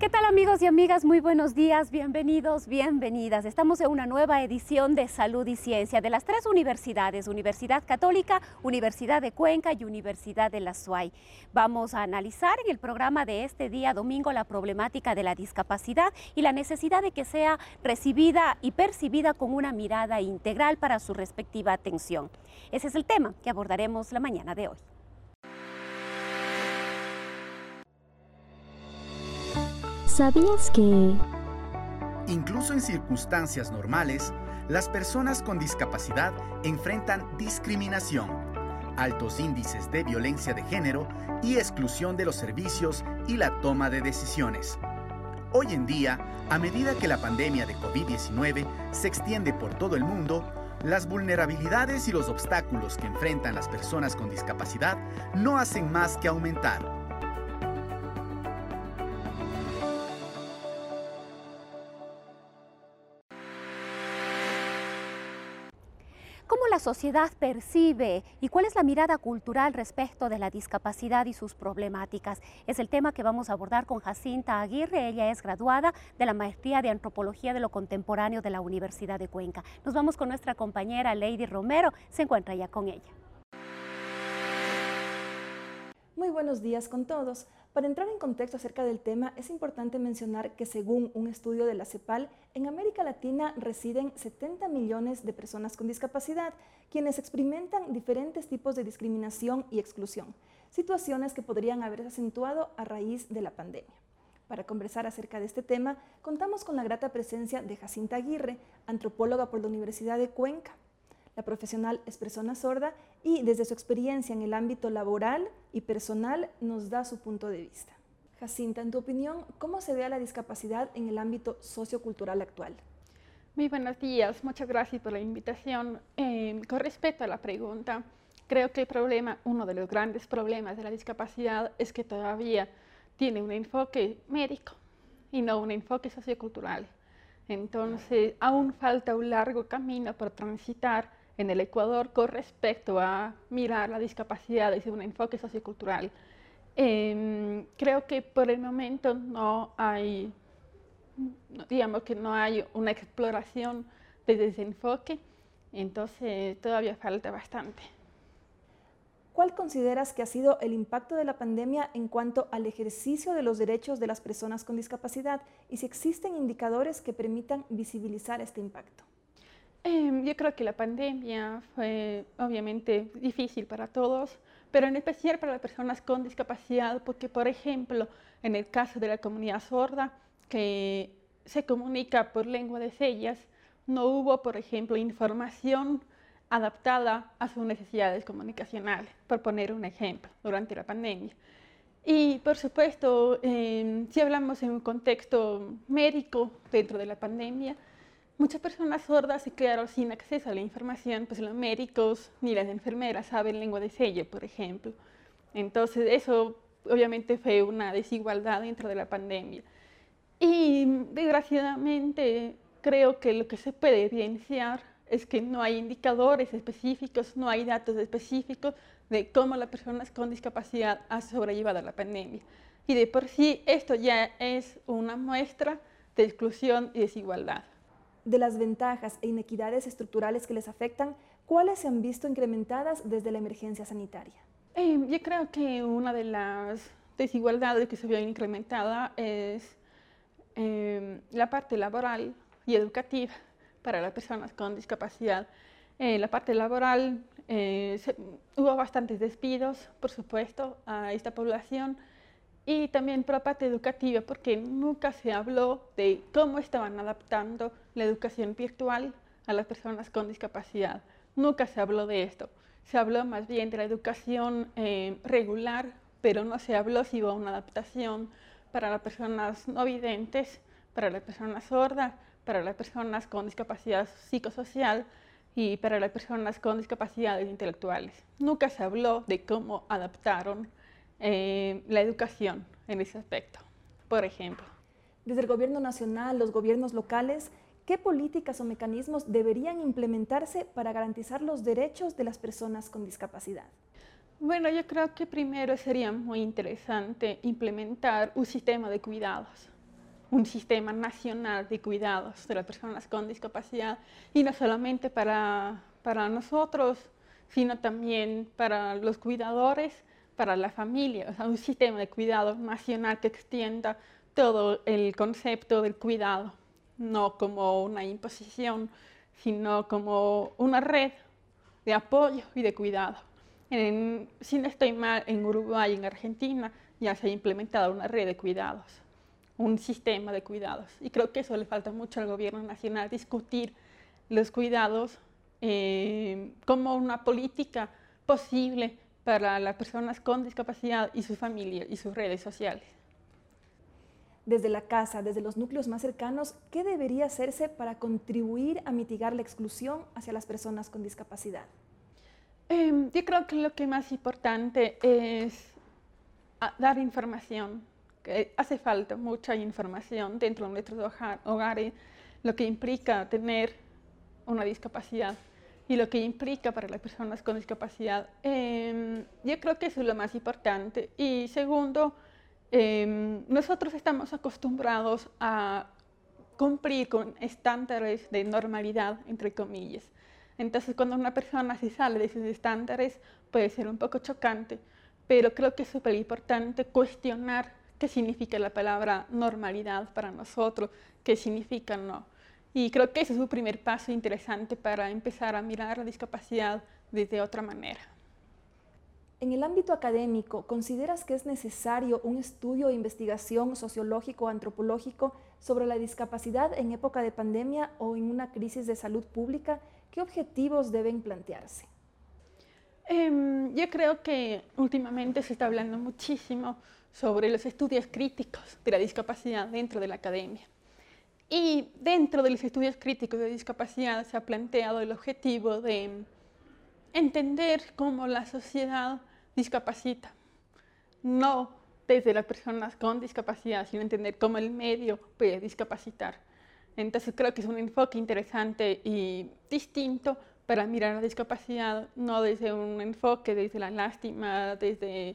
¿Qué tal amigos y amigas? Muy buenos días, bienvenidos, bienvenidas. Estamos en una nueva edición de Salud y Ciencia de las tres universidades, Universidad Católica, Universidad de Cuenca y Universidad de la SUAY. Vamos a analizar en el programa de este día domingo la problemática de la discapacidad y la necesidad de que sea recibida y percibida con una mirada integral para su respectiva atención. Ese es el tema que abordaremos la mañana de hoy. ¿Sabías que... Incluso en circunstancias normales, las personas con discapacidad enfrentan discriminación, altos índices de violencia de género y exclusión de los servicios y la toma de decisiones. Hoy en día, a medida que la pandemia de COVID-19 se extiende por todo el mundo, las vulnerabilidades y los obstáculos que enfrentan las personas con discapacidad no hacen más que aumentar. Sociedad percibe y cuál es la mirada cultural respecto de la discapacidad y sus problemáticas? Es el tema que vamos a abordar con Jacinta Aguirre. Ella es graduada de la Maestría de Antropología de lo Contemporáneo de la Universidad de Cuenca. Nos vamos con nuestra compañera Lady Romero. Se encuentra ya con ella. Muy buenos días con todos. Para entrar en contexto acerca del tema, es importante mencionar que según un estudio de la CEPAL, en América Latina residen 70 millones de personas con discapacidad, quienes experimentan diferentes tipos de discriminación y exclusión, situaciones que podrían haberse acentuado a raíz de la pandemia. Para conversar acerca de este tema, contamos con la grata presencia de Jacinta Aguirre, antropóloga por la Universidad de Cuenca. La profesional es persona sorda y desde su experiencia en el ámbito laboral y personal nos da su punto de vista. Jacinta, en tu opinión, ¿cómo se ve a la discapacidad en el ámbito sociocultural actual? Muy buenos días, muchas gracias por la invitación. Eh, con respecto a la pregunta, creo que el problema, uno de los grandes problemas de la discapacidad es que todavía tiene un enfoque médico y no un enfoque sociocultural. Entonces, aún falta un largo camino por transitar en el Ecuador con respecto a mirar la discapacidad desde un enfoque sociocultural. Em, creo que por el momento no hay, digamos que no hay una exploración desde ese enfoque, entonces todavía falta bastante. ¿Cuál consideras que ha sido el impacto de la pandemia en cuanto al ejercicio de los derechos de las personas con discapacidad y si existen indicadores que permitan visibilizar este impacto? Em, yo creo que la pandemia fue obviamente difícil para todos, pero en especial para las personas con discapacidad, porque por ejemplo, en el caso de la comunidad sorda, que se comunica por lengua de señas, no hubo, por ejemplo, información adaptada a sus necesidades comunicacionales, por poner un ejemplo, durante la pandemia. Y por supuesto, em, si hablamos en un contexto médico dentro de la pandemia, Muchas personas sordas se quedaron sin acceso a la información, pues los médicos ni las enfermeras saben lengua de sello, por ejemplo. Entonces eso obviamente fue una desigualdad dentro de la pandemia. Y desgraciadamente creo que lo que se puede evidenciar es que no hay indicadores específicos, no hay datos específicos de cómo las personas con discapacidad han sobrellevado la pandemia. Y de por sí esto ya es una muestra de exclusión y desigualdad de las ventajas e inequidades estructurales que les afectan, ¿cuáles se han visto incrementadas desde la emergencia sanitaria? Eh, yo creo que una de las desigualdades que se vio incrementada es eh, la parte laboral y educativa para las personas con discapacidad. En eh, la parte laboral hubo bastantes despidos, por supuesto, a esta población y también por la parte educativa, porque nunca se habló de cómo estaban adaptando la educación virtual a las personas con discapacidad. Nunca se habló de esto. Se habló más bien de la educación eh, regular pero no se habló si hubo una adaptación para las personas no videntes, para las personas sordas, para las personas con discapacidad psicosocial y para las personas con discapacidades intelectuales. Nunca se habló de cómo adaptaron eh, la educación en ese aspecto, por ejemplo. Desde el gobierno nacional, los gobiernos locales, ¿qué políticas o mecanismos deberían implementarse para garantizar los derechos de las personas con discapacidad? Bueno, yo creo que primero sería muy interesante implementar un sistema de cuidados, un sistema nacional de cuidados de las personas con discapacidad y no solamente para, para nosotros, sino también para los cuidadores, para la familia, o sea, un sistema de cuidado nacional que extienda todo el concepto del cuidado, no como una imposición, sino como una red de apoyo y de cuidado. En, si no estoy mal, en Uruguay y en Argentina ya se ha implementado una red de cuidados, un sistema de cuidados. Y creo que eso le falta mucho al gobierno nacional, discutir los cuidados eh, como una política posible para las personas con discapacidad y sus familias y sus redes sociales. Desde la casa, desde los núcleos más cercanos, ¿qué debería hacerse para contribuir a mitigar la exclusión hacia las personas con discapacidad? Em, yo creo que lo que más importante es ah, dar información, que hace falta mucha información dentro de nuestros hogares, lo que implica tener una discapacidad y lo que implica para las personas con discapacidad. Em, yo creo que eso es lo más importante. Y segundo, em, nosotros estamos acostumbrados a cumplir con estándares de normalidad, entre comillas. Entonces, cuando una persona se sale de esos estándares, puede ser un poco chocante, pero creo que es súper importante cuestionar qué significa la palabra normalidad para nosotros, qué significa no. Y creo que ese es un primer paso interesante para empezar a mirar la discapacidad desde otra manera. En el ámbito académico, ¿consideras que es necesario un estudio de investigación sociológico o antropológico sobre la discapacidad en época de pandemia o en una crisis de salud pública ¿Qué objetivos deben plantearse? Em, yo creo que últimamente se está hablando muchísimo sobre los estudios críticos de la discapacidad dentro de la academia. Y dentro de los estudios críticos de discapacidad se ha planteado el objetivo de entender cómo la sociedad discapacita, no desde las personas con discapacidad, sino entender cómo el medio puede discapacitar. Entonces creo que es un enfoque interesante y distinto para mirar la discapacidad, no desde un enfoque, desde la lástima, desde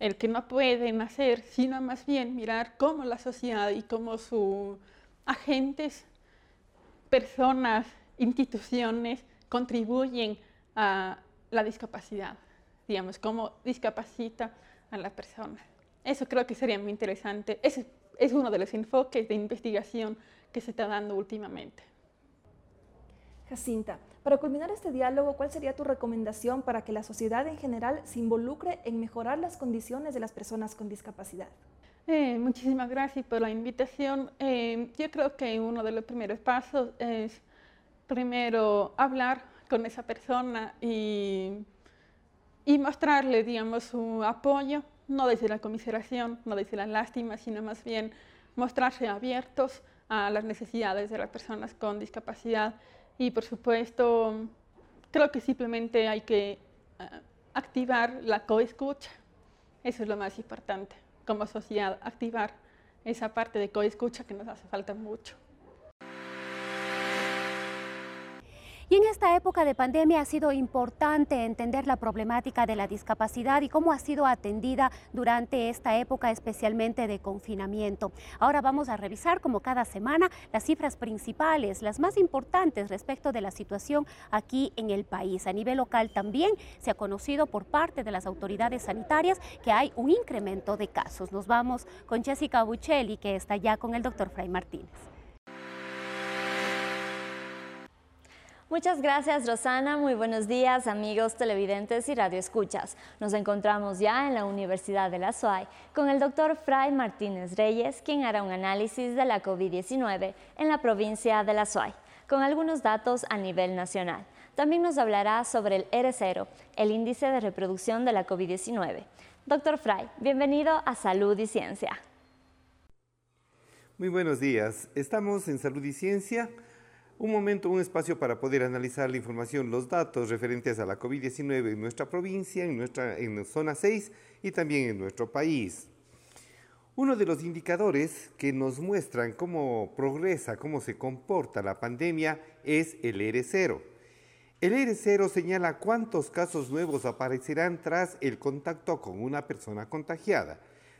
el que no pueden hacer, sino más bien mirar cómo la sociedad y cómo sus agentes, personas, instituciones contribuyen a la discapacidad, digamos, cómo discapacita a la persona. Eso creo que sería muy interesante. Ese es uno de los enfoques de investigación que se está dando últimamente. Jacinta, para culminar este diálogo, ¿cuál sería tu recomendación para que la sociedad en general se involucre en mejorar las condiciones de las personas con discapacidad? Eh, muchísimas gracias por la invitación. Eh, yo creo que uno de los primeros pasos es primero hablar con esa persona y, mostrarle, digamos, su apoyo, no desde la comiseración, no desde la lástima, sino más bien mostrarse abiertos a las necesidades de las personas con discapacidad y por supuesto creo que simplemente hay que eh, activar la coescucha. Eso es lo más importante como sociedad, activar esa parte de coescucha que nos hace falta mucho. Y en esta época de pandemia ha sido importante entender la problemática de la discapacidad y cómo ha sido atendida durante esta época, especialmente de confinamiento. Ahora vamos a revisar, como cada semana, las cifras principales, las más importantes respecto de la situación aquí en el país. A nivel local también se ha conocido por parte de las autoridades sanitarias que hay un incremento de casos. Nos vamos con Jessica Buccelli, que está ya con el doctor Fray Martínez. Muchas gracias Rosana, muy buenos días amigos televidentes y radioescuchas. Nos encontramos ya en la Universidad de la SUAY con el doctor Fray Martínez Reyes, quien hará un análisis de la COVID-19 en la provincia de la SUAY, con algunos datos a nivel nacional. también nos hablará sobre el R0, el índice de reproducción de la COVID-19. Doctor Fry, bienvenido a Salud y Ciencia. Muy buenos días. Estamos en Salud y Ciencia. Un momento, un espacio para poder analizar la información, los datos referentes a la COVID-19 en nuestra provincia, en nuestra en zona 6 y también en nuestro país. Uno de los indicadores que nos muestran cómo progresa, cómo se comporta la pandemia es el R0. El R0 señala cuántos casos nuevos aparecerán tras el contacto con una persona contagiada,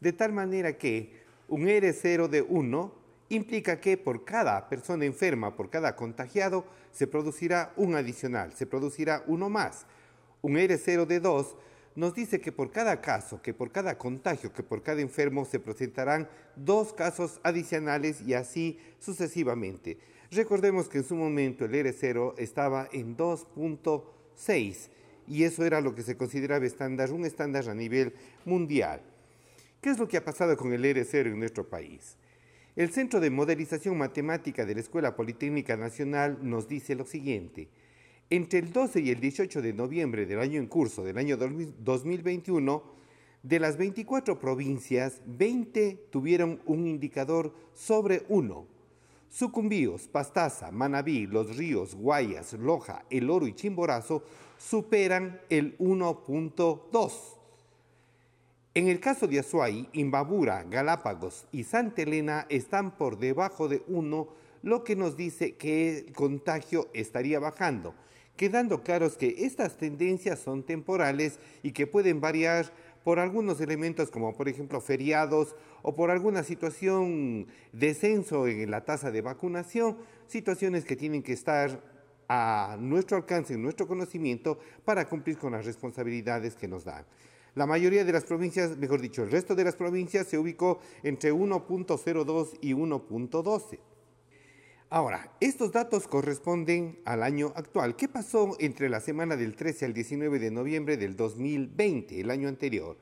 de tal manera que un R0 de 1 implica que por cada persona enferma, por cada contagiado, se producirá un adicional, se producirá uno más. Un R0 de 2 nos dice que por cada caso, que por cada contagio, que por cada enfermo se presentarán dos casos adicionales y así sucesivamente. Recordemos que en su momento el R0 estaba en 2.6 y eso era lo que se consideraba estándar, un estándar a nivel mundial. ¿Qué es lo que ha pasado con el R0 en nuestro país? El Centro de Modelización Matemática de la Escuela Politécnica Nacional nos dice lo siguiente. Entre el 12 y el 18 de noviembre del año en curso, del año 2021, de las 24 provincias, 20 tuvieron un indicador sobre 1. Sucumbíos, Pastaza, Manabí, Los Ríos, Guayas, Loja, El Oro y Chimborazo superan el 1.2. En el caso de Azuay, Imbabura, Galápagos y Santa Elena están por debajo de 1, lo que nos dice que el contagio estaría bajando, quedando claros que estas tendencias son temporales y que pueden variar por algunos elementos como por ejemplo feriados o por alguna situación descenso en la tasa de vacunación, situaciones que tienen que estar a nuestro alcance, en nuestro conocimiento, para cumplir con las responsabilidades que nos dan. La mayoría de las provincias, mejor dicho, el resto de las provincias se ubicó entre 1.02 y 1.12. Ahora, estos datos corresponden al año actual. ¿Qué pasó entre la semana del 13 al 19 de noviembre del 2020, el año anterior?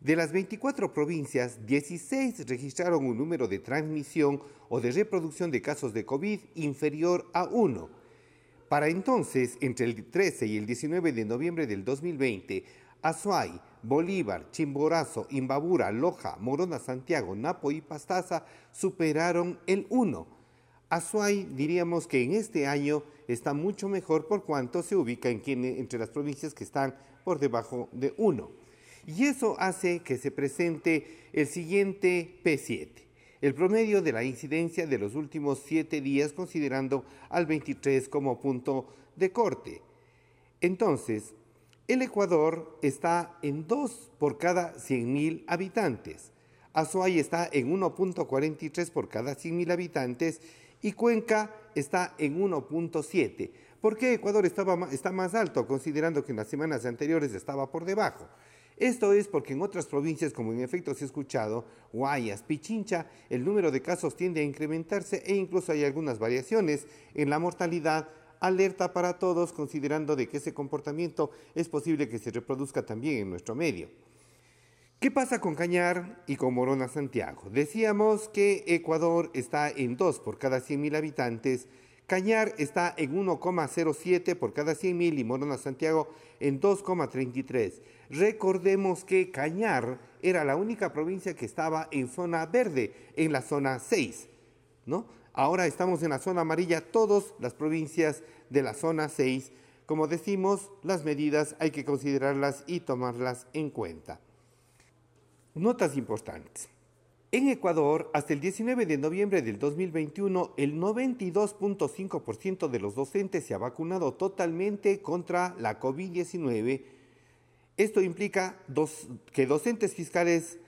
De las 24 provincias, 16 registraron un número de transmisión o de reproducción de casos de COVID inferior a 1. Para entonces, entre el 13 y el 19 de noviembre del 2020, Azuay, Bolívar, Chimborazo, Imbabura, Loja, Morona, Santiago, Napo y Pastaza superaron el 1. Azuay diríamos que en este año está mucho mejor por cuanto se ubica en entre las provincias que están por debajo de 1. Y eso hace que se presente el siguiente P7, el promedio de la incidencia de los últimos 7 días considerando al 23 como punto de corte. Entonces, el Ecuador está en 2 por cada 100.000 habitantes. Azuay está en 1.43 por cada 100.000 habitantes y Cuenca está en 1.7. ¿Por qué Ecuador estaba, está más alto, considerando que en las semanas anteriores estaba por debajo? Esto es porque en otras provincias, como en efecto se ha escuchado, Guayas, Pichincha, el número de casos tiende a incrementarse e incluso hay algunas variaciones en la mortalidad alerta para todos considerando de que ese comportamiento es posible que se reproduzca también en nuestro medio. ¿Qué pasa con Cañar y con Morona Santiago? Decíamos que Ecuador está en 2 por cada 100.000 habitantes, Cañar está en 1,07 por cada 100.000 y Morona Santiago en 2,33. Recordemos que Cañar era la única provincia que estaba en zona verde, en la zona 6, ¿no? Ahora estamos en la zona amarilla, todas las provincias de la zona 6. Como decimos, las medidas hay que considerarlas y tomarlas en cuenta. Notas importantes. En Ecuador, hasta el 19 de noviembre del 2021, el 92.5% de los docentes se ha vacunado totalmente contra la COVID-19. Esto implica que docentes fiscales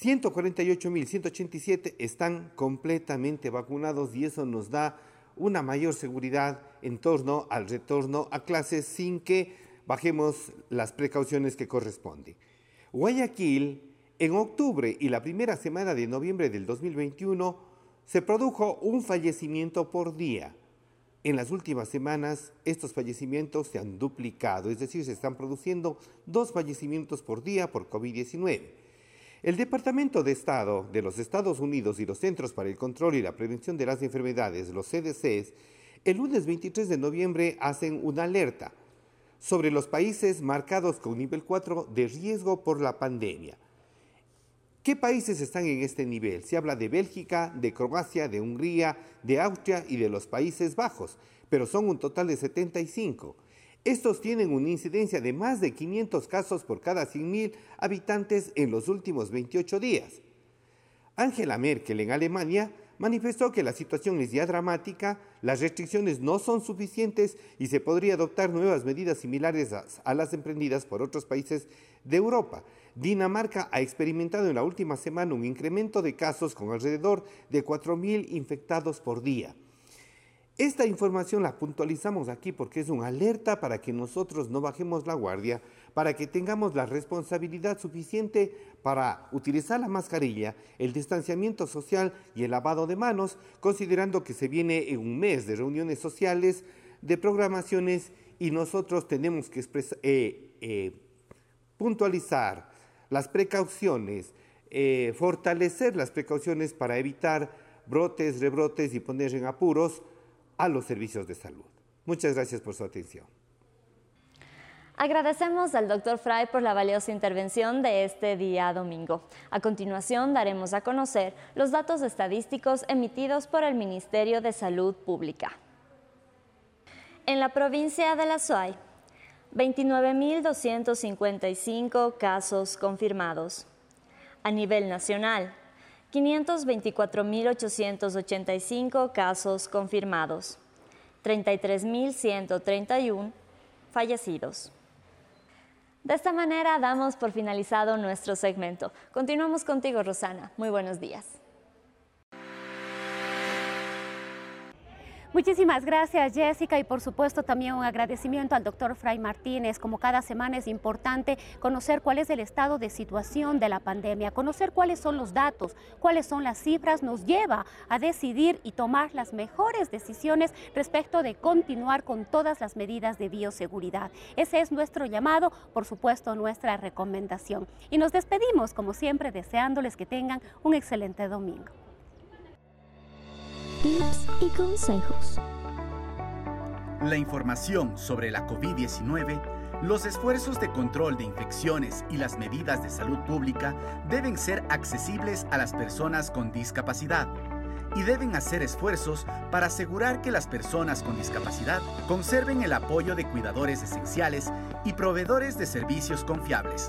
148.187 están completamente vacunados y eso nos da una mayor seguridad en torno al retorno a clases sin que bajemos las precauciones que corresponden. Guayaquil, en octubre y la primera semana de noviembre del 2021, se produjo un fallecimiento por día. En las últimas semanas, estos fallecimientos se han duplicado, es decir, se están produciendo dos fallecimientos por día por COVID-19. El Departamento de Estado de los Estados Unidos y los Centros para el Control y la Prevención de las Enfermedades, los CDCs, el lunes 23 de noviembre hacen una alerta sobre los países marcados con nivel 4 de riesgo por la pandemia. ¿Qué países están en este nivel? Se habla de Bélgica, de Croacia, de Hungría, de Austria y de los Países Bajos, pero son un total de 75. Estos tienen una incidencia de más de 500 casos por cada 100.000 habitantes en los últimos 28 días. Angela Merkel en Alemania manifestó que la situación es ya dramática, las restricciones no son suficientes y se podría adoptar nuevas medidas similares a, las emprendidas por otros países de Europa. Dinamarca ha experimentado en la última semana un incremento de casos con alrededor de 4.000 infectados por día. Esta información la puntualizamos aquí porque es una alerta para que nosotros no bajemos la guardia, para que tengamos la responsabilidad suficiente para utilizar la mascarilla, el distanciamiento social y el lavado de manos, considerando que se viene en un mes de reuniones sociales, de programaciones y nosotros tenemos que eh, eh, puntualizar las precauciones, eh, fortalecer las precauciones para evitar brotes, rebrotes y poner en apuros a los servicios de salud. Muchas gracias por su atención. Agradecemos al doctor Fry por la valiosa intervención de este día domingo. A continuación daremos a conocer los datos estadísticos emitidos por el Ministerio de Salud Pública. En la provincia de La Suay, 29.255 casos confirmados. A nivel nacional, 524.885 casos confirmados, 33.131 fallecidos. De esta manera damos por finalizado nuestro segmento. Continuamos contigo, Rosana. Muy buenos días. Muchísimas gracias Jessica y por supuesto también un agradecimiento al doctor Fray Martínez. Como cada semana es importante conocer cuál es el estado de situación de la pandemia, conocer cuáles son los datos, cuáles son las cifras, nos lleva a decidir y tomar las mejores decisiones respecto de continuar con todas las medidas de bioseguridad. Ese es nuestro llamado, por supuesto nuestra recomendación. Y nos despedimos como siempre deseándoles que tengan un excelente domingo tips y consejos. La información sobre la COVID-19, los esfuerzos de control de infecciones y las medidas de salud pública deben ser accesibles a las personas con discapacidad y deben hacer esfuerzos para asegurar que las personas con discapacidad conserven el apoyo de cuidadores esenciales y proveedores de servicios confiables.